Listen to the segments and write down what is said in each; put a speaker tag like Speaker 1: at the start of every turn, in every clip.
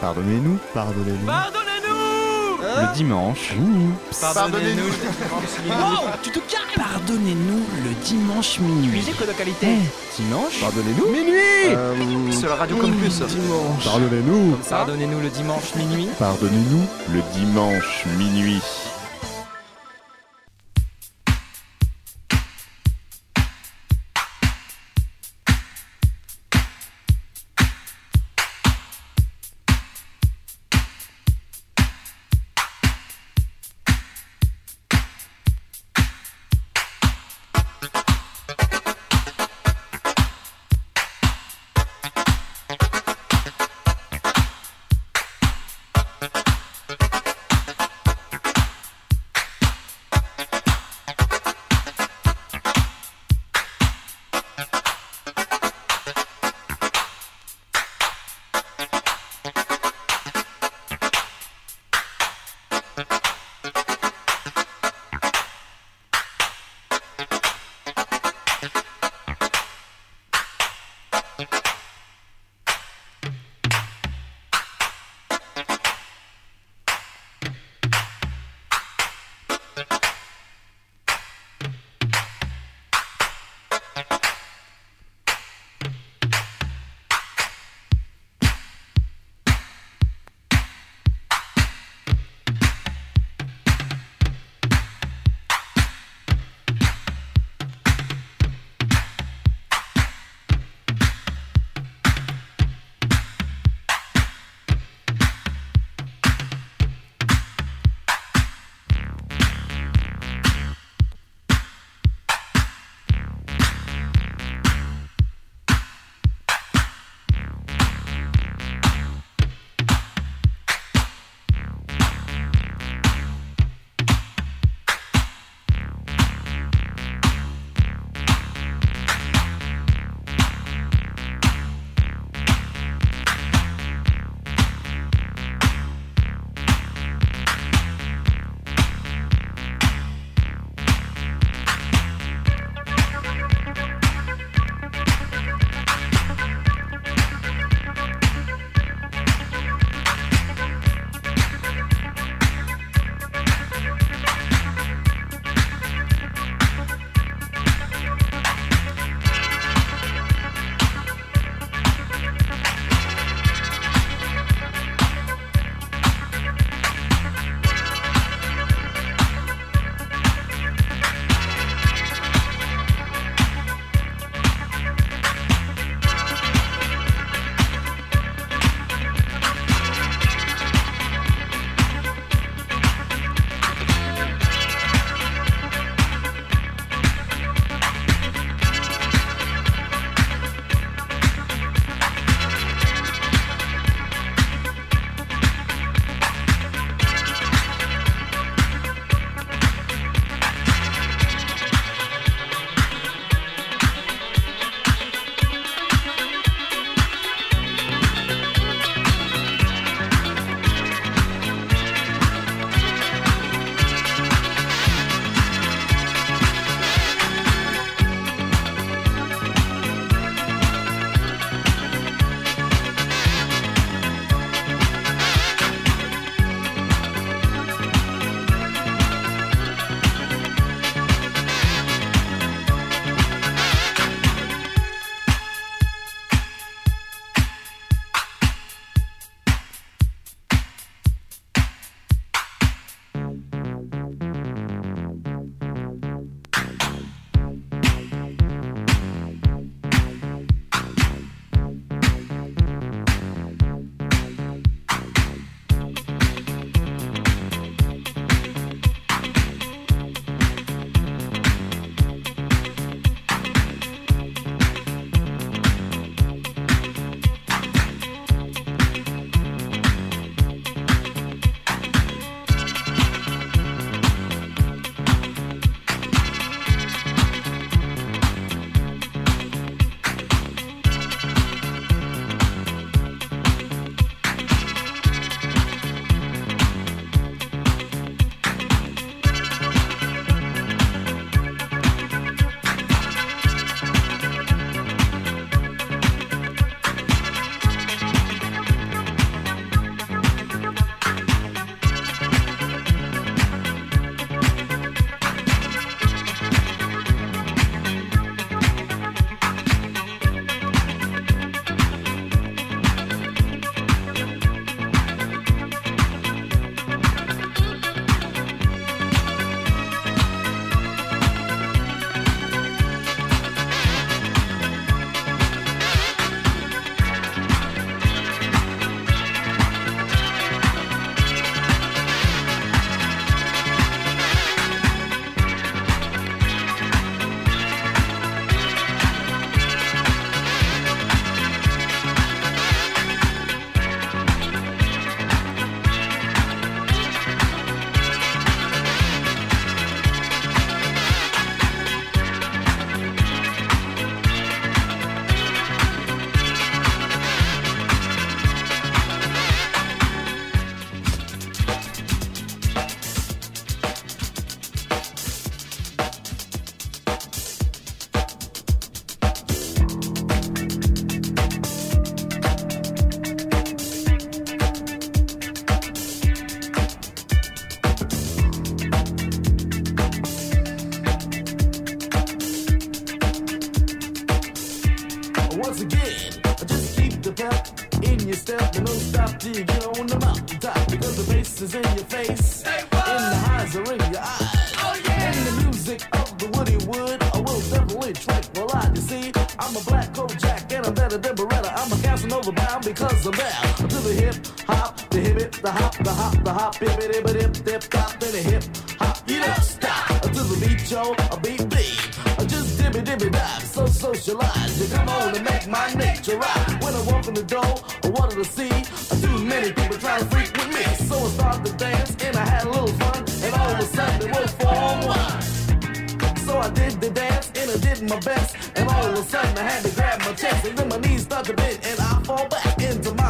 Speaker 1: Pardonnez-nous, pardonnez-nous.
Speaker 2: Pardonnez-nous.
Speaker 1: Le dimanche.
Speaker 2: Pardonnez-nous.
Speaker 3: Wow, tu te calmes Pardonnez-nous le dimanche minuit.
Speaker 2: Musique de qualité.
Speaker 1: Dimanche Pardonnez-nous. Minuit.
Speaker 2: Sur la radio Campus
Speaker 1: Dimanche. Pardonnez-nous.
Speaker 2: Pardonnez-nous le dimanche minuit.
Speaker 1: Pardonnez-nous le dimanche minuit.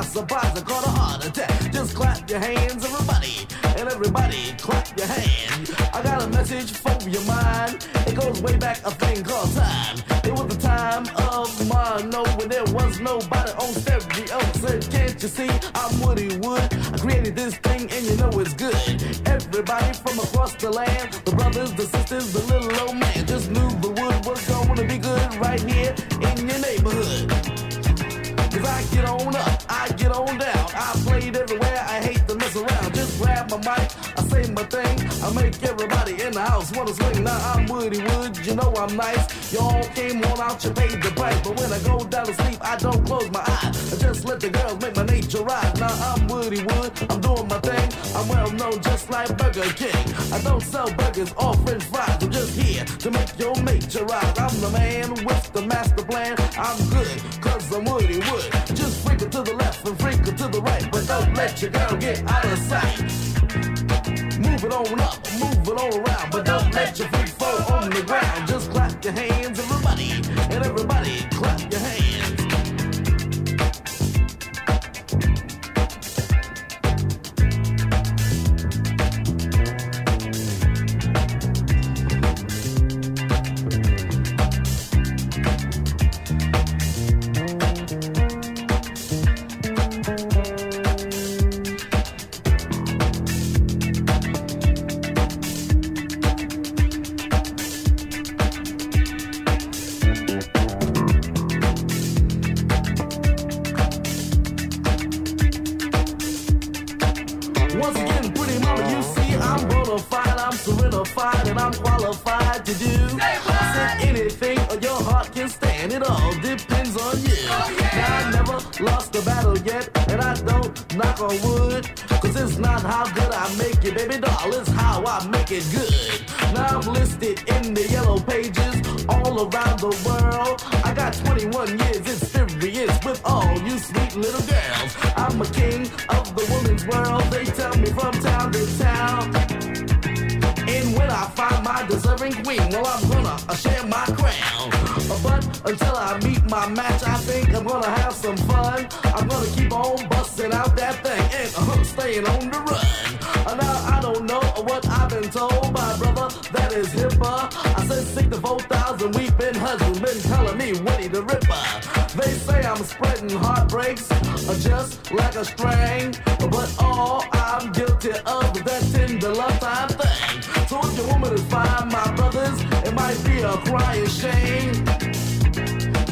Speaker 4: Surprise. I caught a heart attack. Just clap your hands, everybody, and everybody clap your hands. I got a message for your mind. It goes way back a thing called time. It was the time of mono when there was nobody on stereo. Said, can't you see I'm Woody Wood? I created this thing and you know it's good. Everybody from across the land, the brothers, the sisters, the little old man, just knew the wood was to be good right here in your neighborhood. Cause I get on up, I get on down. I played everywhere, grab my mic, I say my thing. I make everybody in the house wanna swing. Now I'm Woody Wood, you know I'm nice. Y'all came on out, you paid the price. But when I go down to sleep, I don't close my eyes. I just let the girls make my nature rise. Now I'm Woody Wood, I'm doing my thing. I'm well known just like Burger King. I don't sell burgers or french fries. I'm just here to make your nature rise. I'm the man with the master plan. I'm good, cause I'm Woody Wood. Just to the left and it to the right. But don't let your girl get out of sight. Move it on up, move it on around. But don't let your feet fall on the ground. Just And I'm qualified to do. I said anything your heart can stand, it all depends on you. Oh, now, I never lost a battle yet, and I don't knock on wood. Cause it's not how good I make it, baby doll, it's how I make it good. Now I'm listed in the yellow pages all around the world. I got 21 years experience with all you sweet little girls. I'm a king find my deserving queen, well, I'm gonna share my crown. But until I meet my match, I think I'm gonna have some fun. I'm gonna keep on busting out that thing and uh, staying on the run. Uh, now, I don't know what I've been told by brother that is hipper. I said 64,000 weeping husbands been telling me Woody the Ripper. They say I'm spreading heartbreaks uh, just like a string. But all I'm guilty of crying shame.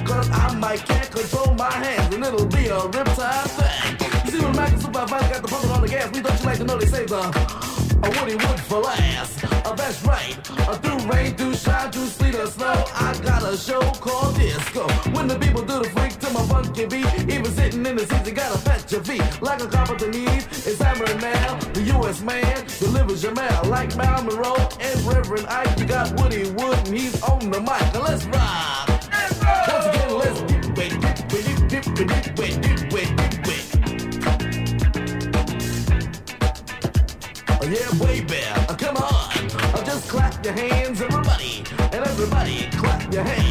Speaker 4: Cause I might can't control my hands and it'll be a riptide thing. You see when Mac and Supervisor got the pumping on the gas, we don't you like to know they say the a Woody Wood for last. Uh, that's right. Uh, through rain, through shine, through sleet or snow, I got a show called Disco. When the people do the freak to my funky beat, even sitting in the seats, you gotta fetch your feet. Like a cop at the needs, it's hammering now. The U.S. man delivers your mail. Like Mal Monroe and Reverend Ike, you got Woody Wood and he's on the mic. Now let's rock. Once again, let's dip dip dip dip it, dip it, dip yeah, baby, uh, come on. Uh, just clap your hands, everybody. And everybody, clap your hands.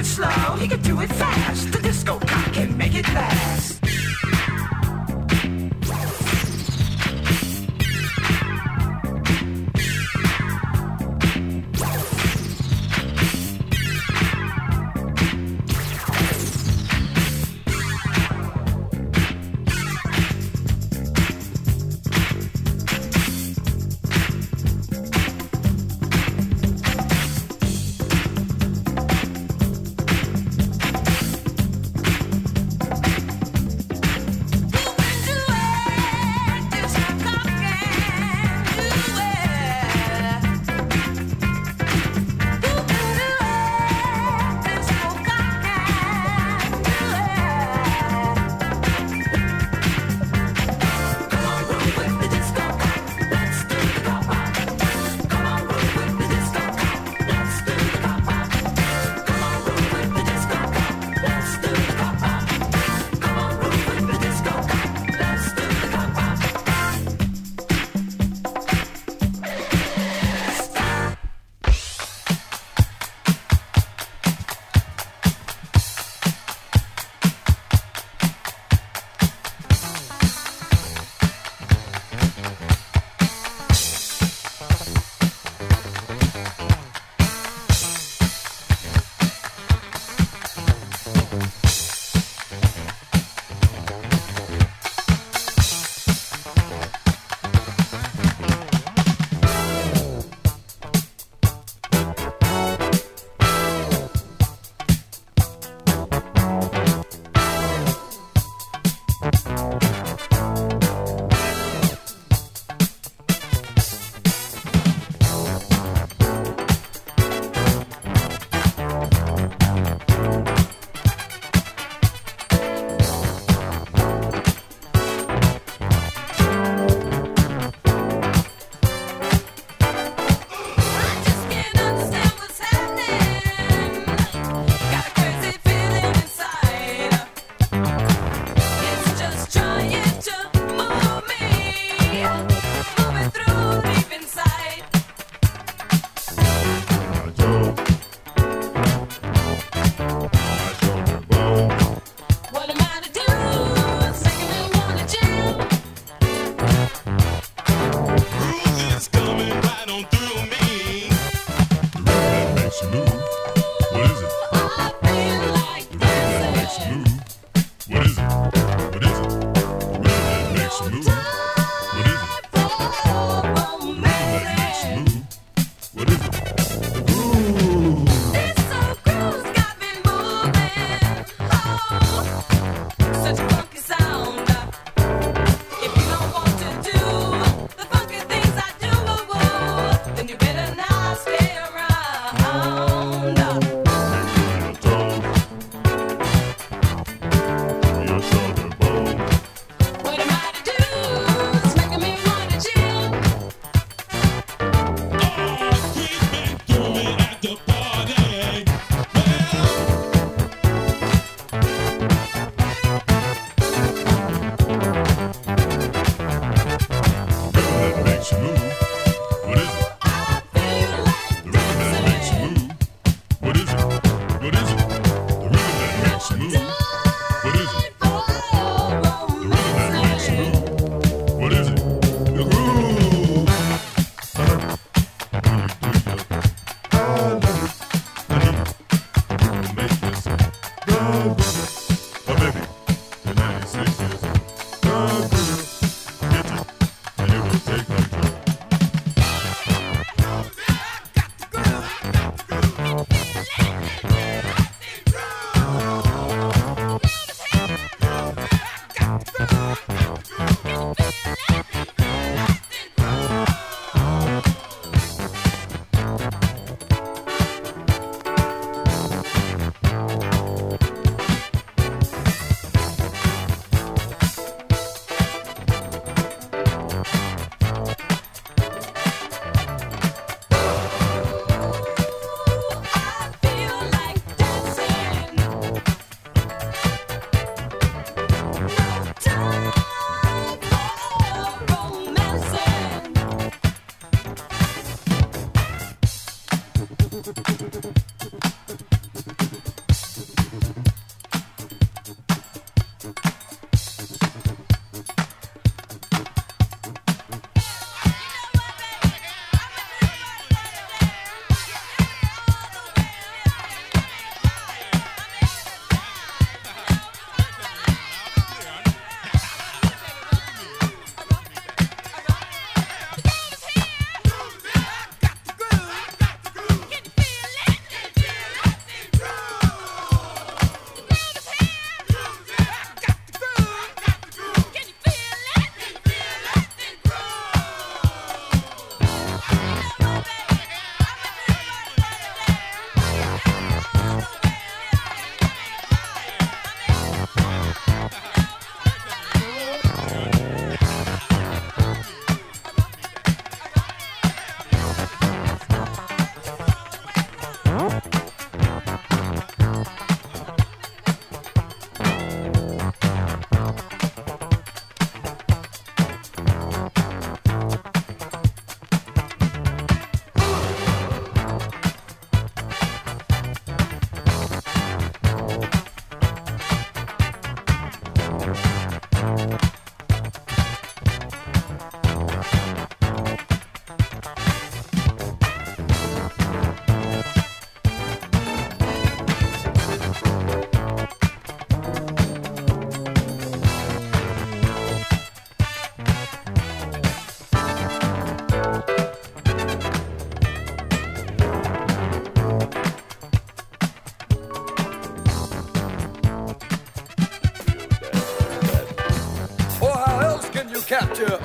Speaker 5: It slow, he can do it fast. The disco cock can make it last.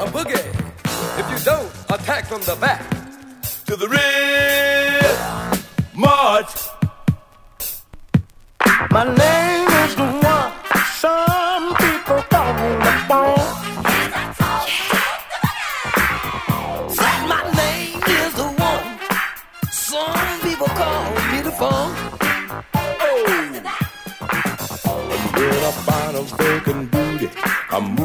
Speaker 6: a boogie. If you don't, attack from the back. To the rear, march.
Speaker 4: My name is the one Some people call me the phone.
Speaker 3: Said my name is the one. Some people call me the phone.
Speaker 6: Oh. And when I find a vacant booty,
Speaker 3: I'm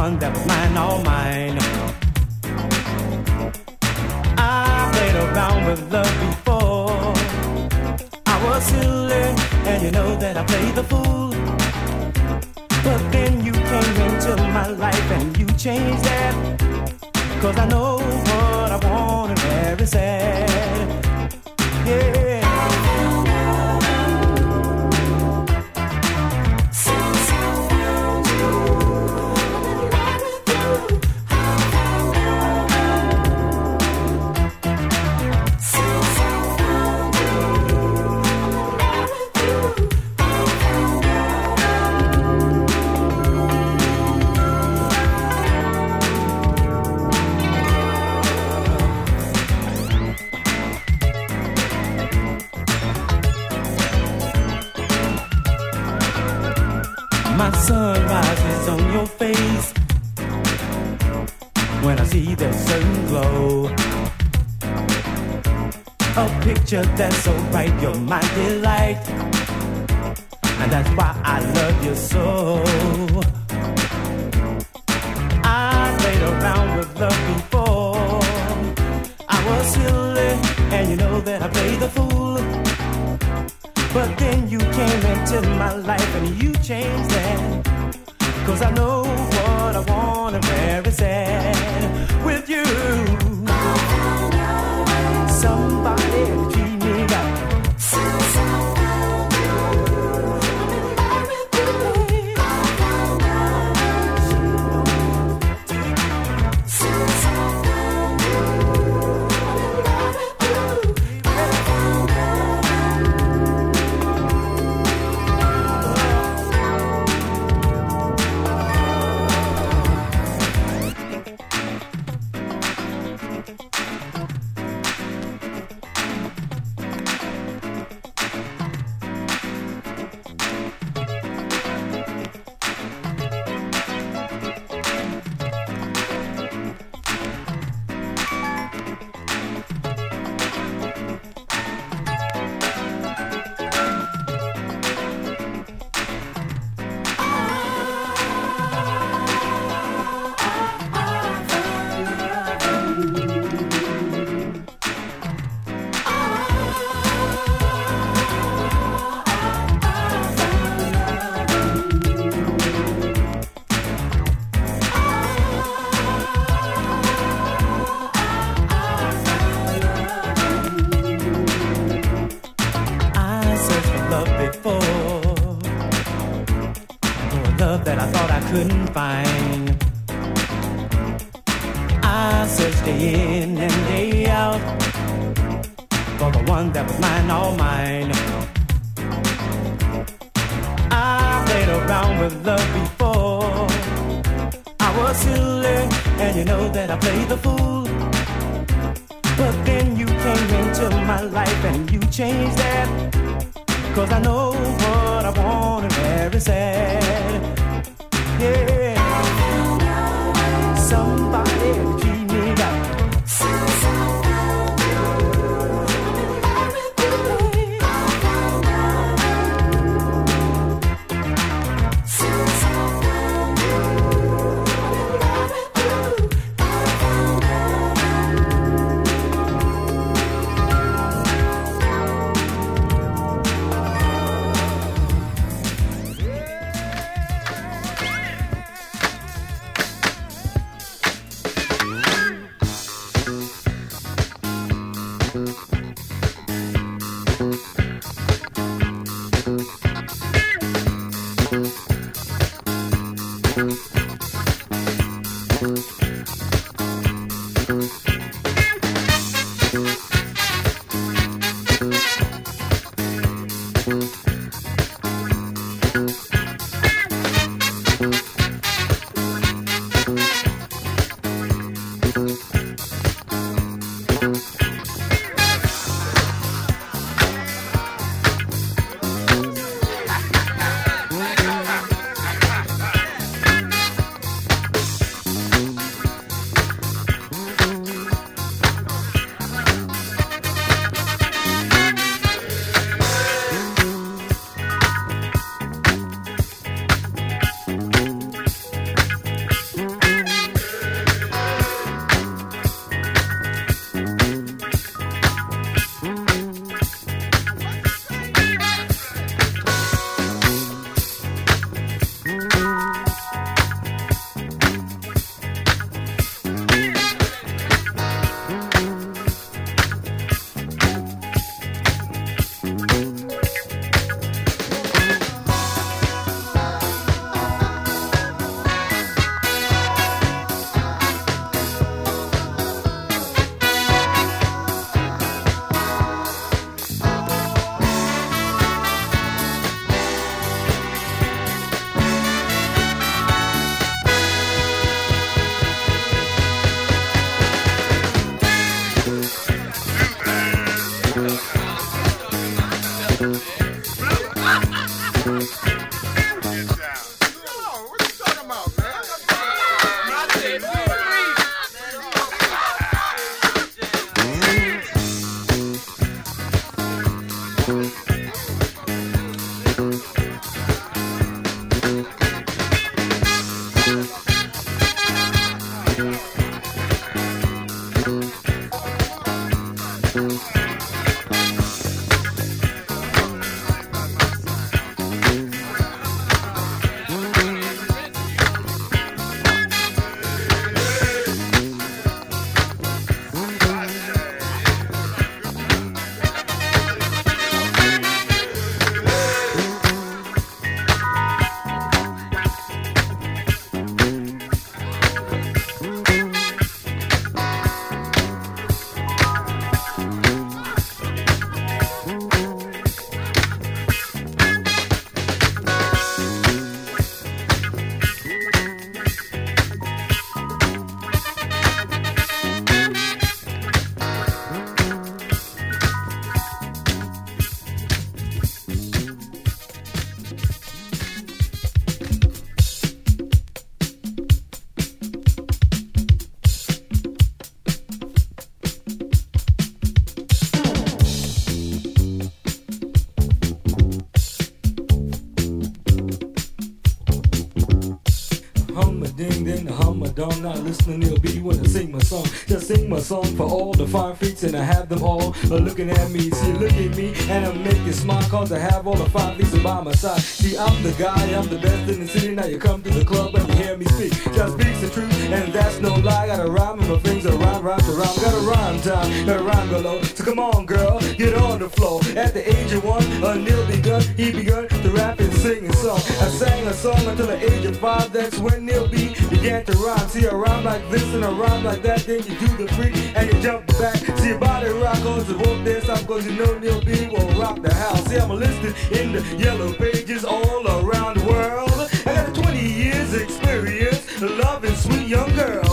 Speaker 7: one that was mine, all mine. I played around with love before. I was silly, and you know that I played the fool. But then you came into my life and you changed that. Cause I know what I want and where it's. so right, your mind is
Speaker 8: dawn. Now listen to Neil B when I sing my song. Just sing my song for all the fine freaks and I have them all uh, looking at me. See, look at me and I'm making smile cause I have all the fine freaks by my side. See, I'm the guy, I'm the best in the city. Now you come to the club and you hear me speak. Just speaks the truth and that's no lie. Got a rhyme and my things are rhyme, rhyme to rhyme. Got a rhyme time, got a rhyme below. So come on, girl, get on the floor. At the age of one, uh, Neil begun, he begun to rap and sing a song. I sang a song until the age of five. That's when Neil B began to rhyme. See, a rhyme like this and a rhyme like that. Then you do the freak and you jump back. See, your body rock cause it won't dance stop cause you know Neil B will rock the house. See, I'm listed in the yellow pages all around the world. I got a 20 years experience loving sweet young girls.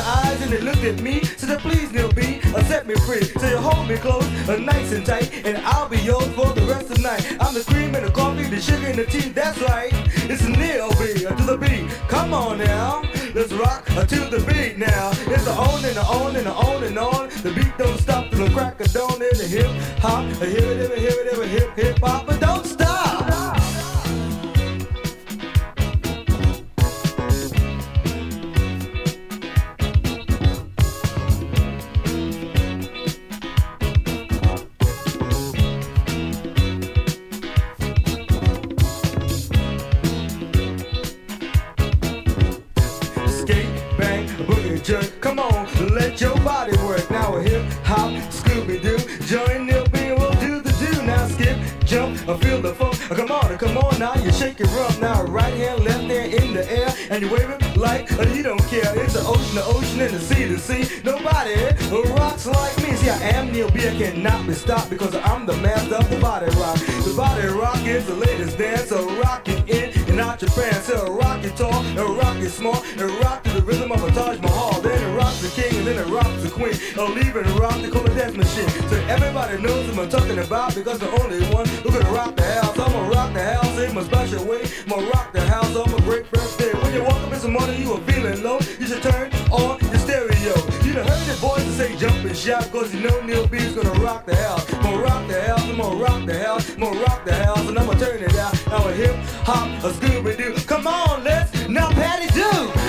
Speaker 8: Eyes and they look at me. So they please, Neil B, uh, set me free. So you hold me close, uh, nice and tight, and I'll be yours for the rest of the night. I'm the cream and the coffee, the sugar and the tea. That's right. It's Neil B uh, to the beat. Come on now. Let's rock uh, to the beat now. It's the on and the on and the on and on. The beat don't stop till the crack of dawn in the hip hop. A hip it, hip hip hip hip hop, but don't stop. Come on, now, you shake it rough. Now right hand, left hand in the air, and you wave it like uh, you don't care. It's the ocean, the ocean, and the sea, the sea. Nobody rocks like me. See, I am Neil B. I cannot be stopped because I'm the master of the body rock. The body rock is the latest dance, so rock it in and out your pants. So rock it tall, and rock it small, and rock to the rhythm of a Taj Mahal. King, and then it rocks the queen. I'll leave and rock the cola dance machine. So everybody knows what I'm talking about because the only one who can rock the house. I'm gonna rock the house in my special way. I'm gonna rock the house on my great birthday. When you walk up in the morning, you are feeling low. You should turn on your stereo. You done heard the voices say jump and shout because you know Neil B's gonna rock the house. I'm gonna rock the house, I'm gonna rock the house, I'm gonna rock the house, and I'm gonna turn it out. Now a hip hop, a Scooby Doo. Come on, let's now Patty do.